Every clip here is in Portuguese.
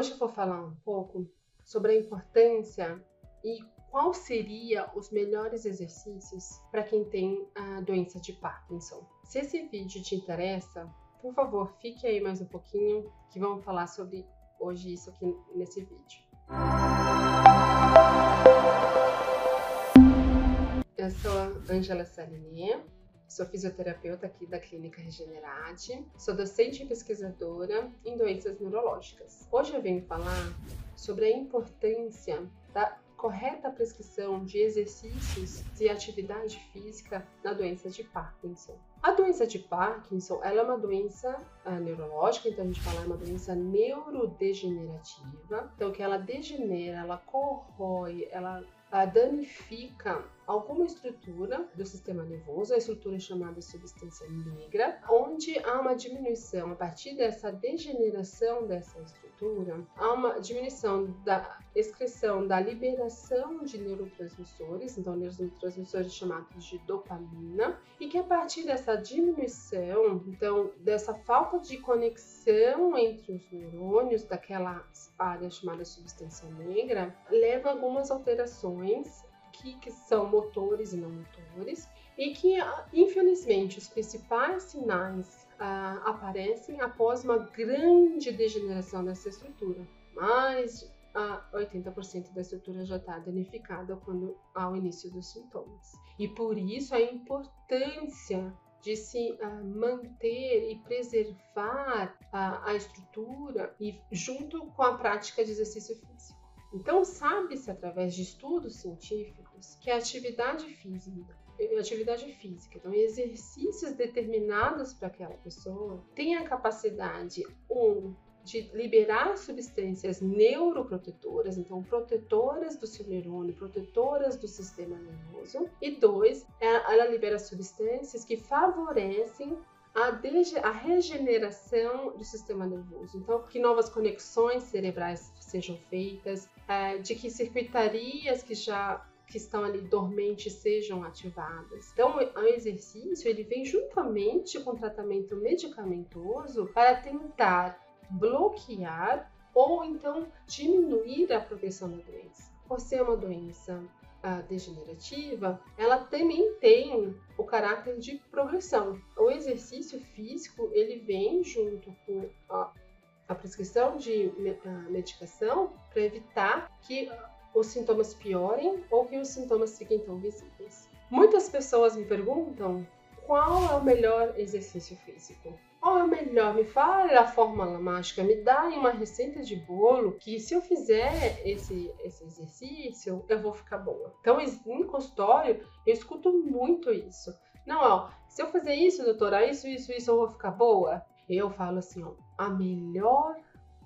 Hoje eu vou falar um pouco sobre a importância e qual seria os melhores exercícios para quem tem a doença de Parkinson. Se esse vídeo te interessa, por favor, fique aí mais um pouquinho que vamos falar sobre hoje isso aqui nesse vídeo. Eu sou Angela Salinier, Sou fisioterapeuta aqui da Clínica Regenerate, sou docente e pesquisadora em doenças neurológicas. Hoje eu venho falar sobre a importância da correta prescrição de exercícios e atividade física na doença de Parkinson. A doença de Parkinson ela é uma doença uh, neurológica, então a gente fala é uma doença neurodegenerativa, então que ela degenera, ela corrói, ela danifica alguma estrutura do sistema nervoso, a estrutura chamada substância negra, onde há uma diminuição a partir dessa degeneração dessa estrutura, há uma diminuição da excreção da liberação de neurotransmissores, então neurotransmissores chamados de dopamina, e que a partir dessa diminuição, então dessa falta de conexão entre os neurônios daquela área chamada substância negra, leva algumas alterações que, que são motores e não motores, e que, infelizmente, os principais sinais ah, aparecem após uma grande degeneração dessa estrutura. Mais a 80% da estrutura já está danificada quando há o início dos sintomas. E por isso a importância de se uh, manter e preservar uh, a estrutura e junto com a prática de exercício físico. Então, sabe-se através de estudos científicos que a atividade física, atividade física, então exercícios determinados para aquela pessoa, tem a capacidade um de liberar substâncias neuroprotetoras, então protetoras do seu neurônio, protetoras do sistema nervoso, e dois, é, ela libera substâncias que favorecem a, a, regeneração do sistema nervoso. Então, que novas conexões cerebrais sejam feitas, é, de que circuitarias que já que estão ali dormentes sejam ativadas. Então, o exercício ele vem juntamente com o tratamento medicamentoso para tentar bloquear ou então diminuir a progressão da doença. Por ser uma doença uh, degenerativa, ela também tem o caráter de progressão. O exercício físico ele vem junto com a, a prescrição de uh, medicação para evitar que os sintomas piorem ou que os sintomas fiquem tão visíveis. Muitas pessoas me perguntam qual é o melhor exercício físico. Qual é o melhor? Me fala a fórmula mágica, me dá uma receita de bolo que se eu fizer esse, esse exercício, eu vou ficar boa. Então, em consultório, eu escuto muito isso. Não, ó, se eu fazer isso, doutora, isso, isso, isso, eu vou ficar boa? Eu falo assim, ó, a melhor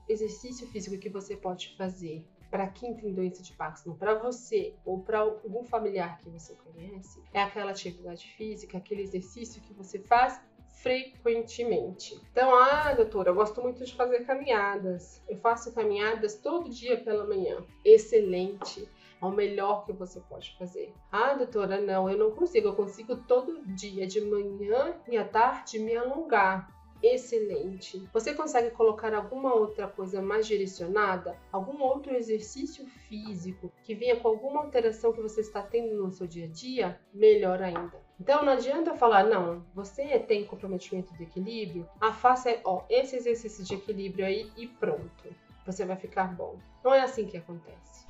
exercício físico que você pode fazer para quem tem doença de Parkinson, para você ou para algum familiar que você conhece, é aquela atividade física, aquele exercício que você faz frequentemente. Então, ah, doutora, eu gosto muito de fazer caminhadas. Eu faço caminhadas todo dia pela manhã. Excelente. É o melhor que você pode fazer. Ah, doutora, não, eu não consigo. Eu consigo todo dia, de manhã e à tarde, me alongar excelente. Você consegue colocar alguma outra coisa mais direcionada? Algum outro exercício físico que venha com alguma alteração que você está tendo no seu dia a dia? Melhor ainda. Então não adianta falar, não, você tem comprometimento de equilíbrio, a faça ó, esse exercício de equilíbrio aí e pronto. Você vai ficar bom. Não é assim que acontece.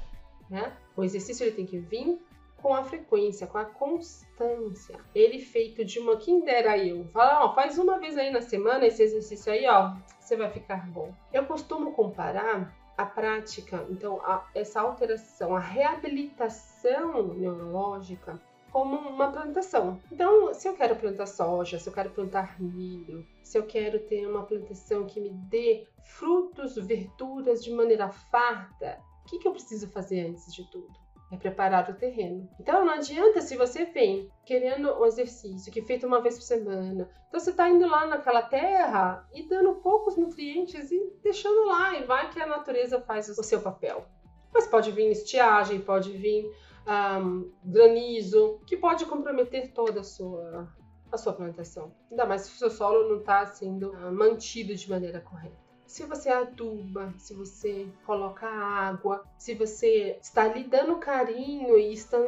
Né? O exercício ele tem que vir com a frequência, com a constância. Ele feito de uma quem dera eu. Fala, ó, faz uma vez aí na semana esse exercício aí, ó, você vai ficar bom. Eu costumo comparar a prática, então, a, essa alteração, a reabilitação neurológica como uma plantação. Então, se eu quero plantar soja, se eu quero plantar milho, se eu quero ter uma plantação que me dê frutos, verduras de maneira farta, o que, que eu preciso fazer antes de tudo? É preparar o terreno. Então não adianta se você vem querendo um exercício que é feito uma vez por semana, então você está indo lá naquela terra e dando poucos nutrientes e deixando lá, e vai que a natureza faz o seu papel. Mas pode vir estiagem, pode vir um, granizo, que pode comprometer toda a sua, a sua plantação. Ainda mais se o seu solo não está sendo uh, mantido de maneira correta. Se você aduba, se você coloca água, se você está lhe dando carinho e está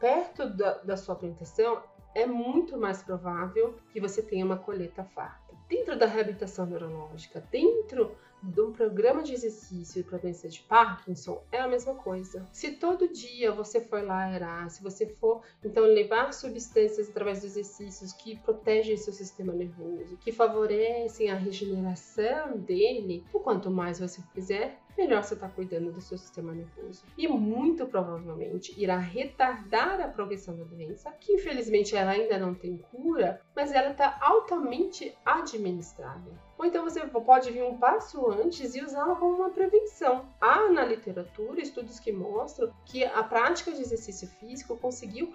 perto da, da sua plantação, é muito mais provável que você tenha uma colheita farta. Dentro da reabilitação neurológica, dentro de um programa de exercício para doença de Parkinson é a mesma coisa. Se todo dia você for lá aerar, se você for então levar substâncias através dos exercícios que protegem seu sistema nervoso, que favorecem a regeneração dele, o quanto mais você fizer, melhor você está cuidando do seu sistema nervoso. E muito provavelmente irá retardar a progressão da doença, que infelizmente ela ainda não tem cura, mas ela está altamente administrável. Ou então você pode vir um passo antes e usá-la como uma prevenção. Há na literatura estudos que mostram que a prática de exercício físico conseguiu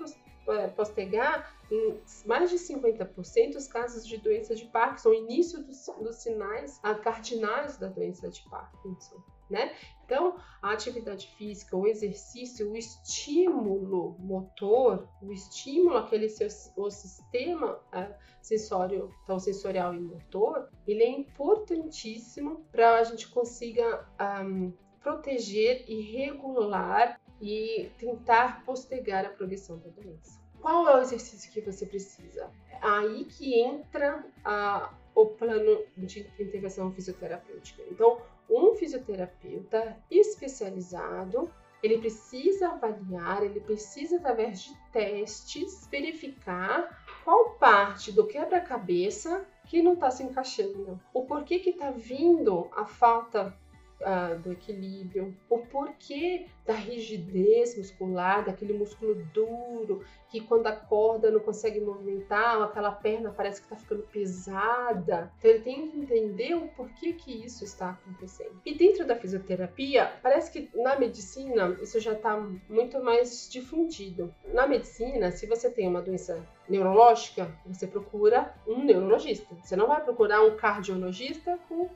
é, postergar em mais de 50% os casos de doença de Parkinson, o início dos, dos sinais cardinais da doença de Parkinson né? Então, a atividade física, o exercício, o estímulo motor, o estímulo aquele seu, o sistema é, sensório, então sensorial e motor, ele é importantíssimo para a gente consiga um, proteger e regular e tentar postergar a progressão da doença. Qual é o exercício que você precisa? Aí que entra a, o plano de intervenção fisioterapêutica. Então, um fisioterapeuta especializado ele precisa avaliar, ele precisa, através de testes, verificar qual parte do quebra-cabeça que não está se encaixando. O porquê que está vindo a falta uh, do equilíbrio, o porquê da rigidez muscular, daquele músculo duro, que quando acorda não consegue movimentar, aquela perna parece que está ficando pesada. Então ele tem que entender o porquê que isso está acontecendo. E dentro da fisioterapia, parece que na medicina isso já está muito mais difundido. Na medicina, se você tem uma doença neurológica, você procura um neurologista. Você não vai procurar um cardiologista com,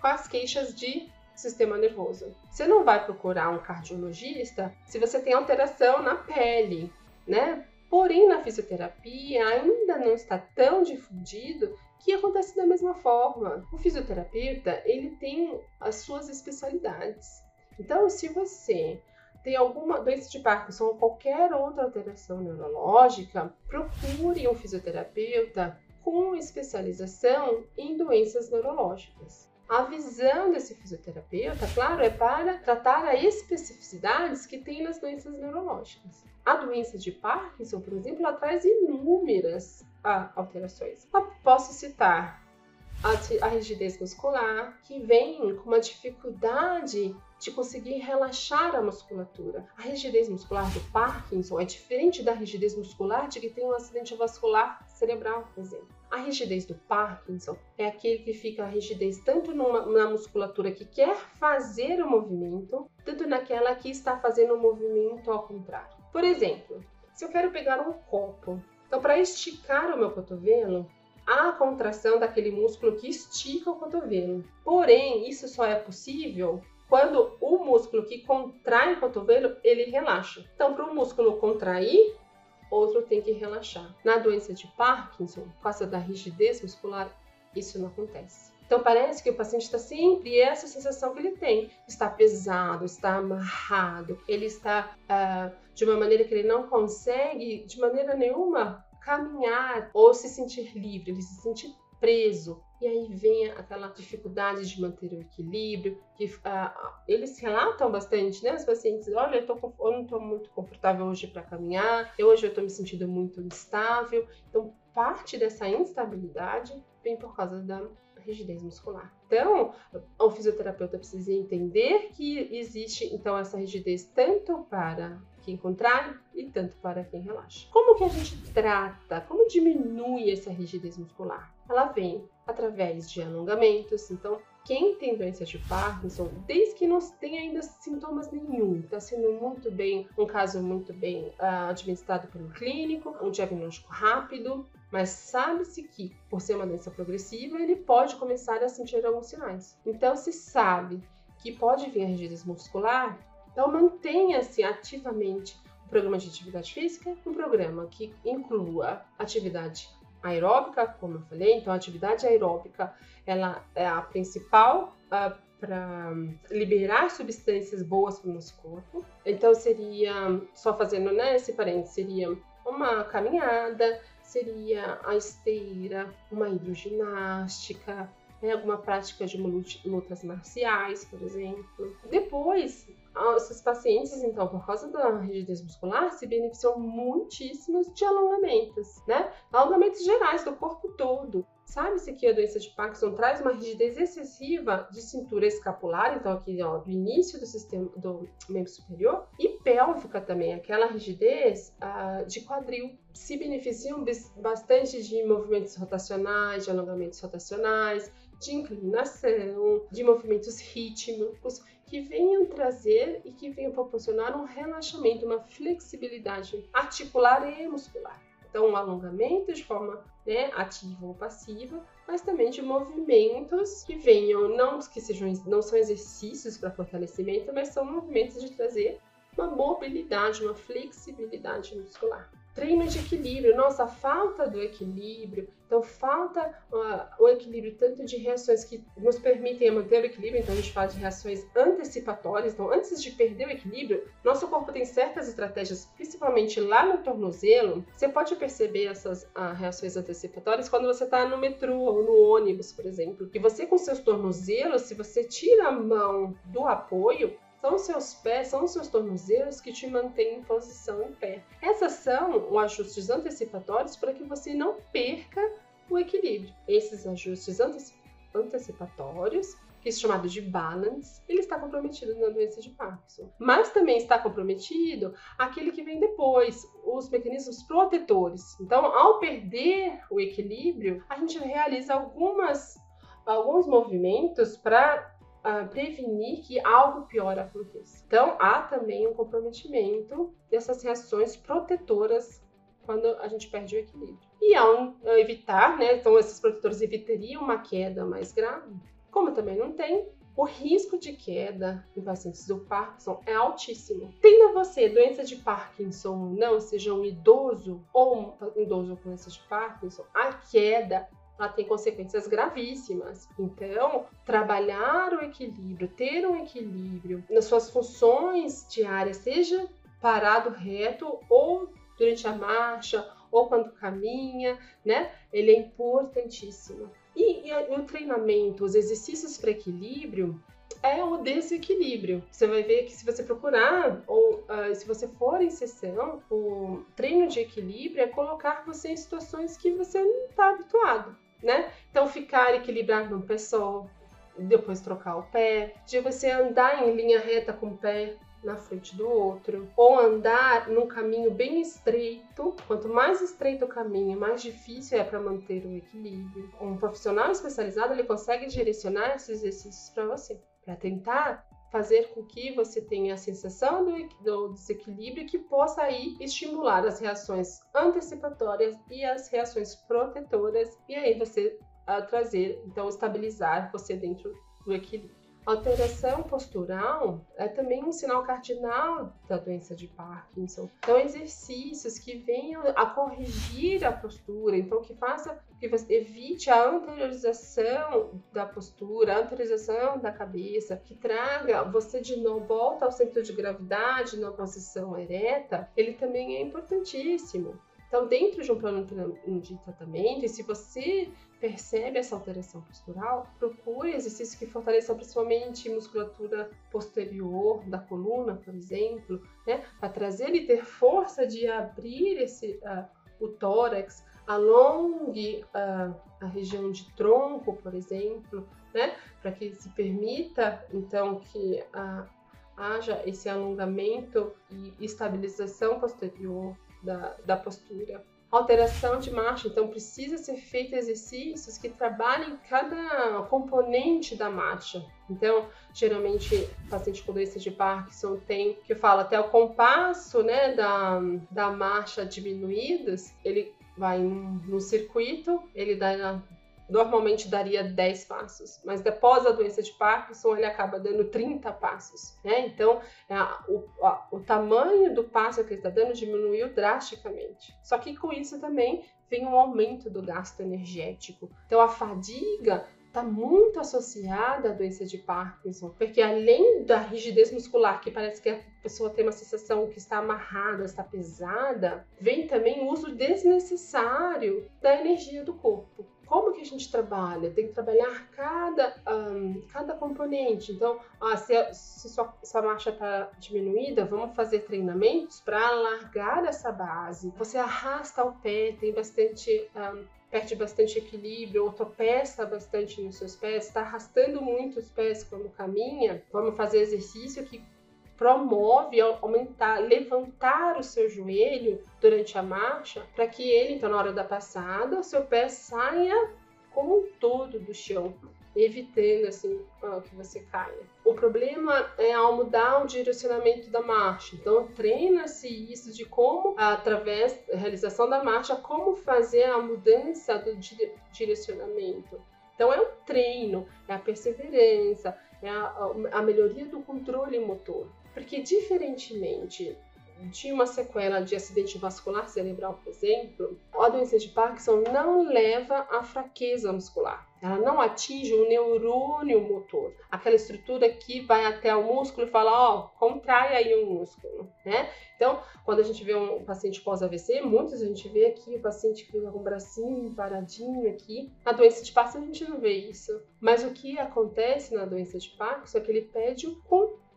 com as queixas de sistema nervoso. Você não vai procurar um cardiologista se você tem alteração na pele, né? Porém, na fisioterapia ainda não está tão difundido que acontece da mesma forma. O fisioterapeuta, ele tem as suas especialidades. Então, se você tem alguma doença de Parkinson ou qualquer outra alteração neurológica, procure um fisioterapeuta com especialização em doenças neurológicas. A visão desse fisioterapeuta, claro, é para tratar as especificidades que tem nas doenças neurológicas. A doença de Parkinson, por exemplo, ela traz inúmeras ah, alterações. Eu posso citar a, a rigidez muscular, que vem com uma dificuldade de conseguir relaxar a musculatura. A rigidez muscular do Parkinson é diferente da rigidez muscular de que tem um acidente vascular cerebral, por exemplo. A rigidez do Parkinson é aquele que fica a rigidez tanto numa, na musculatura que quer fazer o movimento, tanto naquela que está fazendo o movimento ao contrário. Por exemplo, se eu quero pegar um copo, então para esticar o meu cotovelo, a contração daquele músculo que estica o cotovelo. Porém, isso só é possível quando o músculo que contrai o cotovelo, ele relaxa. Então, para o músculo contrair, outro tem que relaxar. Na doença de Parkinson, por causa da rigidez muscular, isso não acontece. Então parece que o paciente está sempre essa sensação que ele tem, está pesado, está amarrado, ele está uh, de uma maneira que ele não consegue de maneira nenhuma caminhar ou se sentir livre, ele se sente preso. E aí vem aquela dificuldade de manter o equilíbrio, que uh, eles relatam bastante, né? Os pacientes, olha, eu, tô, eu não estou muito confortável hoje para caminhar, eu, hoje eu estou me sentindo muito instável. Então, parte dessa instabilidade vem por causa da rigidez muscular. Então, o fisioterapeuta precisa entender que existe então essa rigidez tanto para quem e tanto para quem relaxa. Como que a gente trata? Como diminui essa rigidez muscular? Ela vem através de alongamentos. Então, quem tem doença de Parkinson, desde que não tem ainda sintomas nenhum, está sendo muito bem, um caso muito bem uh, administrado pelo clínico, um diagnóstico rápido, mas sabe-se que, por ser uma doença progressiva, ele pode começar a sentir alguns sinais. Então, se sabe que pode vir a rigidez muscular, então mantenha-se ativamente o programa de atividade física, um programa que inclua atividade aeróbica, como eu falei, então a atividade aeróbica ela é a principal uh, para liberar substâncias boas para o nosso corpo. Então seria, só fazendo né, esse parênteses, seria uma caminhada, seria a esteira, uma hidroginástica, né, alguma prática de lutas marciais, por exemplo. Depois, esses pacientes, então, por causa da rigidez muscular, se beneficiam muitíssimo de alongamentos, né? Alongamentos gerais do corpo todo. Sabe-se que a doença de Parkinson traz uma rigidez excessiva de cintura escapular, então aqui ó, do início do sistema do membro superior, e pélvica também, aquela rigidez uh, de quadril. Se beneficiam bastante de movimentos rotacionais, de alongamentos rotacionais, de inclinação, de movimentos rítmicos que venham trazer e que venham proporcionar um relaxamento, uma flexibilidade articular e muscular. Então, um alongamento de forma né, ativa ou passiva, mas também de movimentos que venham, não que sejam, não são exercícios para fortalecimento, mas são movimentos de trazer uma mobilidade, uma flexibilidade muscular treino de equilíbrio, nossa, falta do equilíbrio, então falta uh, o equilíbrio tanto de reações que nos permitem manter o equilíbrio, então a gente fala de reações antecipatórias, então antes de perder o equilíbrio, nosso corpo tem certas estratégias, principalmente lá no tornozelo, você pode perceber essas uh, reações antecipatórias quando você está no metrô ou no ônibus, por exemplo, e você com seus tornozelos, se você tira a mão do apoio, são os seus pés, são os seus tornozelos que te mantêm em posição em pé. Essas são os ajustes antecipatórios para que você não perca o equilíbrio. Esses ajustes antecipatórios que é chamado de balance, ele está comprometido na doença de Parkinson. Mas também está comprometido aquele que vem depois, os mecanismos protetores. Então, ao perder o equilíbrio, a gente realiza algumas, alguns movimentos para uh, prevenir que algo pior aconteça. Então, há também um comprometimento dessas reações protetoras quando a gente perde o equilíbrio. E ao evitar, né, então esses protetores evitariam uma queda mais grave, como também não tem, o risco de queda em pacientes do Parkinson é altíssimo. Tendo você doença de Parkinson não, seja um idoso ou um idoso com doença de Parkinson, a queda ela tem consequências gravíssimas. Então, trabalhar o equilíbrio, ter um equilíbrio nas suas funções diárias, seja parado reto ou durante a marcha ou quando caminha, né? Ele é importantíssimo. E, e o treinamento, os exercícios para equilíbrio, é o desequilíbrio. Você vai ver que se você procurar ou uh, se você for em sessão, o treino de equilíbrio é colocar você em situações que você não está habituado né? Então ficar equilibrado no pé só, depois trocar o pé, de você andar em linha reta com o pé na frente do outro, ou andar num caminho bem estreito. Quanto mais estreito o caminho, mais difícil é para manter o equilíbrio. Um profissional especializado ele consegue direcionar esses exercícios para você, para tentar fazer com que você tenha a sensação do, desequilíbrio que possa aí estimular as reações antecipatórias e as reações protetoras e aí você uh, trazer, então estabilizar você dentro do equilíbrio. Alteração postural é também um sinal cardinal da doença de Parkinson. Então, exercícios que venham a corrigir a postura, então que faça que evite a anteriorização da postura, a anteriorização da cabeça, que traga você de novo volta ao centro de gravidade na posição ereta, ele também é importantíssimo. Então, dentro de um plano de tratamento, e se você percebe essa alteração postural, procure exercícios que fortaleçam principalmente musculatura posterior da coluna, por exemplo, né, para trazer e ter força de abrir esse, uh, o tórax, alongue uh, a região de tronco, por exemplo, né, para que se permita então que uh, haja esse alongamento e estabilização posterior da, da postura alteração de marcha, então precisa ser feito exercícios que trabalhem cada componente da marcha. Então, geralmente, paciente com doença de Parkinson tem, que fala até o compasso, né, da, da marcha diminuídas, ele vai no circuito, ele dá normalmente daria 10 passos, mas após a doença de Parkinson ele acaba dando 30 passos, né? Então é, o, o tamanho do passo que ele está dando diminuiu drasticamente. Só que com isso também vem um aumento do gasto energético. Então a fadiga está muito associada à doença de Parkinson, porque além da rigidez muscular, que parece que a pessoa tem uma sensação que está amarrada, está pesada, vem também o uso desnecessário da energia do corpo. Como que a gente trabalha? Tem que trabalhar cada, um, cada componente. Então, se, a, se sua, sua marcha está diminuída, vamos fazer treinamentos para alargar essa base. Você arrasta o pé, tem bastante um, perde bastante equilíbrio ou tropeça bastante nos seus pés, está arrastando muito os pés quando caminha, vamos fazer exercício que promove aumentar, levantar o seu joelho durante a marcha, para que ele, então, na hora da passada, o seu pé saia como um todo do chão evitando assim que você caia. O problema é ao mudar o direcionamento da marcha. Então treina-se isso de como, através da realização da marcha, como fazer a mudança do direcionamento. Então é um treino, é a perseverança, é a, a melhoria do controle motor. Porque diferentemente de uma sequela de acidente vascular cerebral, por exemplo, a doença de Parkinson não leva à fraqueza muscular. Ela não atinge o neurônio motor, aquela estrutura que vai até o músculo e fala, ó, oh, contrai aí o músculo, né? Então, quando a gente vê um paciente pós-AVC, muitos a gente vê aqui o paciente fica com o bracinho paradinho aqui. Na doença de Parkinson a gente não vê isso. Mas o que acontece na doença de Parkinson é que ele pede o controle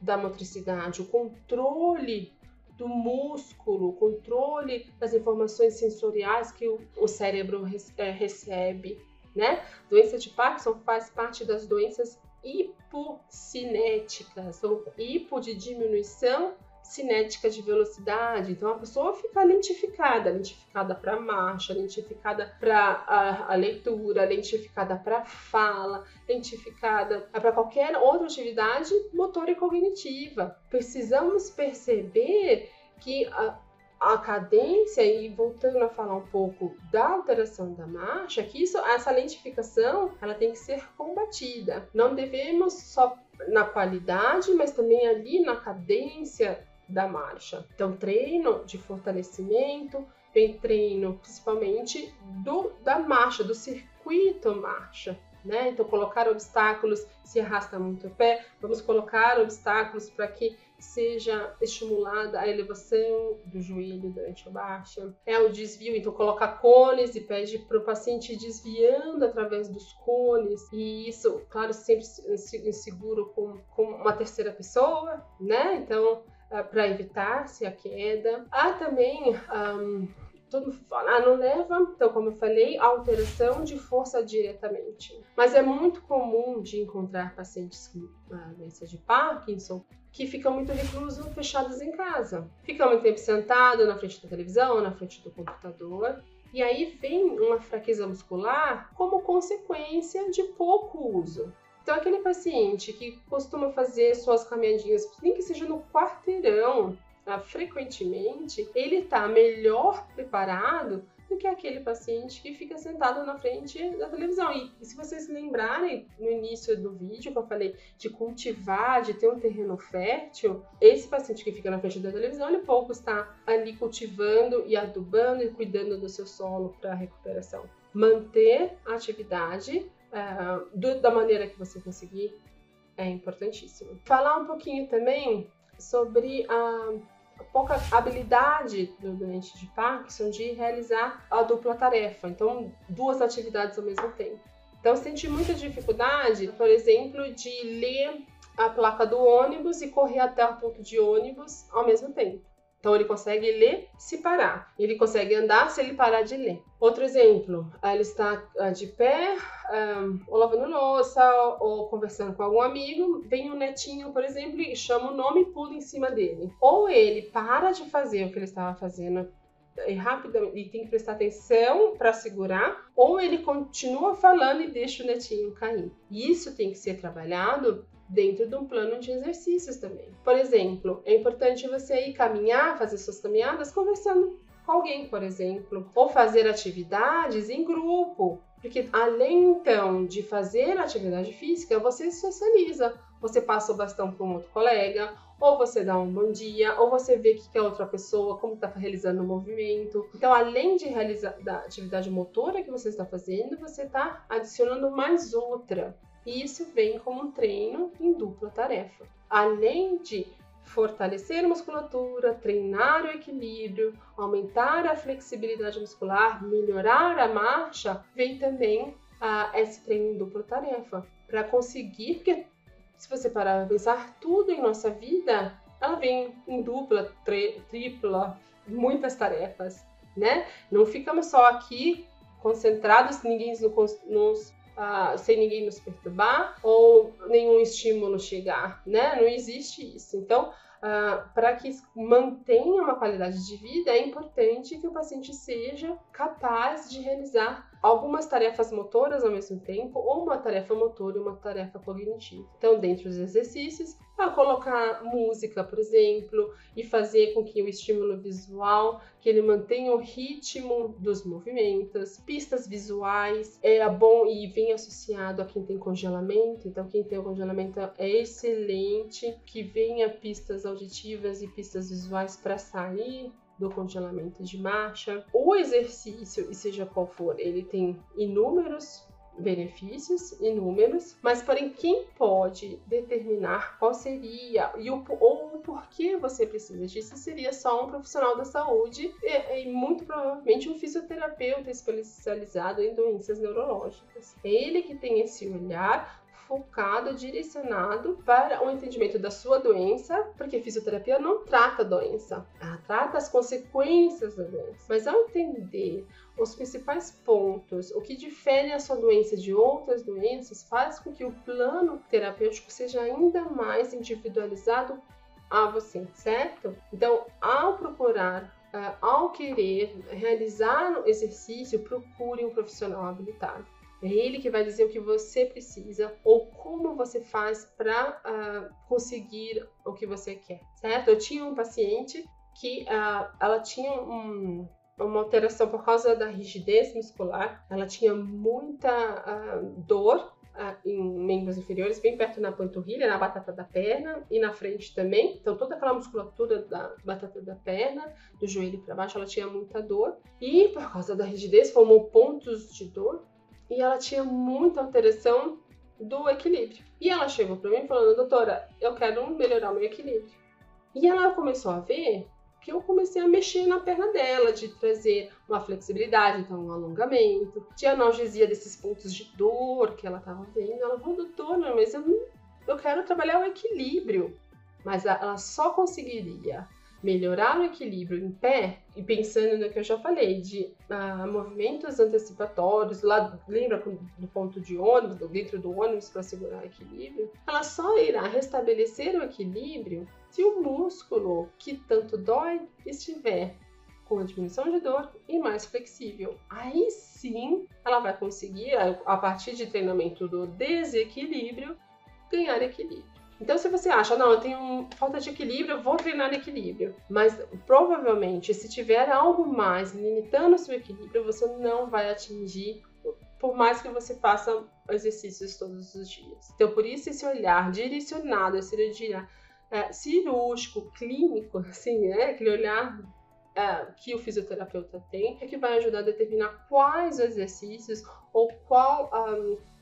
da motricidade, o controle do músculo, o controle das informações sensoriais que o, o cérebro é, recebe né? Doença de Parkinson faz parte das doenças hipocinéticas, ou hipo de diminuição cinética de velocidade. Então a pessoa fica lentificada, lentificada para marcha, lentificada para a, a, leitura, lentificada para fala, lentificada para qualquer outra atividade motora e cognitiva. Precisamos perceber que a, a cadência e voltando a falar um pouco da alteração da marcha, que isso, essa lentificação, ela tem que ser combatida. Não devemos só na qualidade, mas também ali na cadência da marcha. Então, treino de fortalecimento, tem treino principalmente do da marcha, do circuito marcha. Né? Então, colocar obstáculos se arrasta muito o pé, vamos colocar obstáculos para que seja estimulada a elevação do joelho durante a baixa. É o desvio, então coloca cones e pede para o paciente desviando através dos cones. E isso, claro, sempre inseguro com, com uma terceira pessoa, né? Então, uh, para evitar-se a queda. Há também um, todo fala, ah, não leva, então, como eu falei, alteração de força diretamente. Mas é muito comum de encontrar pacientes com a doença de Parkinson que ficam muito reclusos, fechados em casa. Ficam muito tempo sentado na frente da televisão, na frente do computador. E aí vem uma fraqueza muscular como consequência de pouco uso. Então, aquele paciente que costuma fazer suas caminhadinhas, nem que seja no quarteirão, ah, frequentemente, ele está melhor preparado do que aquele paciente que fica sentado na frente da televisão. E, e, se vocês lembrarem no início do vídeo que eu falei de cultivar, de ter um terreno fértil, esse paciente que fica na frente da televisão, ele pouco está ali cultivando e adubando e cuidando do seu solo para recuperação. Manter a atividade uh, do, da maneira que você conseguir é importantíssimo. Falar um pouquinho também sobre a pouca habilidade do doente de Parkinson de realizar a dupla tarefa, então duas atividades ao mesmo tempo. Então senti muita dificuldade, por exemplo, de ler a placa do ônibus e correr até o ponto de ônibus ao mesmo tempo. Então ele consegue ler se parar. Ele consegue andar se ele parar de ler. Outro exemplo, ele está ah, de pé, um, ou lavando louça, ou conversando com algum amigo, vem um netinho, por exemplo, e chama o nome e pula em cima dele. Ou ele para de fazer o que ele estava fazendo e rapidamente e tem que prestar atenção para segurar, ou ele continua falando e deixa o netinho cair. Isso tem que ser trabalhado dentro de um plano de exercícios também. Por exemplo, é importante você ir caminhar, fazer suas caminhadas conversando com alguém, por exemplo, ou fazer atividades em grupo. Porque além então de fazer atividade física, você socializa. Você passa o bastão para um outro colega, ou você dá um bom dia, ou você vê que é outra pessoa, como está realizando o movimento. Então, além de realizar da atividade motora que você está fazendo, você está adicionando mais outra. E isso vem como um treino em dupla tarefa. Além de fortalecer a musculatura, treinar o equilíbrio, aumentar a flexibilidade muscular, melhorar a marcha, vem também ah, esse treino em dupla tarefa para conseguir, porque se você parar para pensar, tudo em nossa vida, ela vem em dupla, tripla, muitas tarefas, né? Não ficamos só aqui concentrados, ninguém nos, nos sem ninguém nos perturbar ou nenhum estímulo chegar, né? Não existe isso. Então, para que mantenha uma qualidade de vida, é importante que o paciente seja capaz de realizar algumas tarefas motoras ao mesmo tempo, ou uma tarefa motora e uma tarefa cognitiva. Então, dentro dos exercícios, a colocar música, por exemplo, e fazer com que o estímulo visual, que ele mantenha o ritmo dos movimentos, pistas visuais, é bom e vem associado a quem tem congelamento, então quem tem o congelamento é excelente, que venha pistas auditivas e pistas visuais para sair do congelamento de marcha. O exercício, e seja qual for, ele tem inúmeros benefícios inúmeros, mas porém quem pode determinar qual seria e o, ou o porquê você precisa disso seria só um profissional da saúde e, e muito provavelmente um fisioterapeuta especializado em doenças neurológicas. É ele que tem esse olhar focado, direcionado para o entendimento da sua doença, porque fisioterapia não trata a doença, ela trata as consequências da doença. Mas ao entender os principais pontos, o que difere a sua doença de outras doenças, faz com que o plano terapêutico seja ainda mais individualizado a você, certo? Então, ao procurar Uh, ao querer realizar o exercício, procure um profissional habilitado. É ele que vai dizer o que você precisa ou como você faz para uh, ah, conseguir o que você quer, certo? Eu tinha um paciente que uh, ela tinha um, uma alteração por causa da rigidez muscular, ela tinha muita uh, dor em membros inferiores, bem perto na panturrilha, na batata da perna e na frente também. Então, toda aquela musculatura da batata da perna, do joelho para baixo, ela tinha muita dor. E por causa da rigidez, formou pontos de dor e ela tinha muita alteração do equilíbrio. E ela chegou para mim falando, doutora, eu quero melhorar o meu equilíbrio. E ela começou a ver que eu comecei a mexer na perna dela, de trazer uma flexibilidade, então um alongamento, de analgesia desses pontos de dor que ela estava vendo. Ela falou, doutora, mas eu, não, eu quero trabalhar o equilíbrio. Mas ela só conseguiria melhorar o equilíbrio em pé, e pensando no que eu já falei, de ah, movimentos antecipatórios, lá, lembra do ponto de ônibus, dentro do ônibus para segurar o equilíbrio, ela só irá restabelecer o equilíbrio se o músculo que tanto dói estiver com a diminuição de dor e mais flexível. Aí sim ela vai conseguir, a partir de treinamento do desequilíbrio, ganhar equilíbrio. Então, se você acha, não, eu tenho falta de equilíbrio, eu vou treinar equilíbrio. Mas provavelmente, se tiver algo mais limitando o seu equilíbrio, você não vai atingir, por mais que você faça exercícios todos os dias. Então, por isso, esse olhar direcionado, esse olhar é, cirúrgico, clínico, assim, né? Aquele olhar é, que o fisioterapeuta tem, é que vai ajudar a determinar quais exercícios ou qual. Um,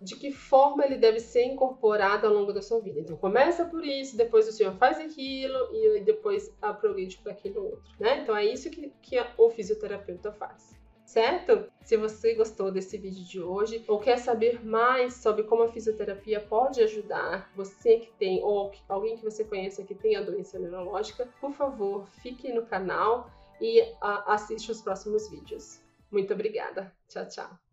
de que forma ele deve ser incorporado ao longo da sua vida. Então começa por isso, depois o senhor faz aquilo e depois progride para aquilo outro, né? Então é isso que, que o fisioterapeuta faz. Certo? Se você gostou desse vídeo de hoje ou quer saber mais sobre como a fisioterapia pode ajudar você que tem ou alguém que você conheça que tem a doença neurológica, por favor, fique no canal e assiste os próximos vídeos. Muito obrigada. Tchau, tchau.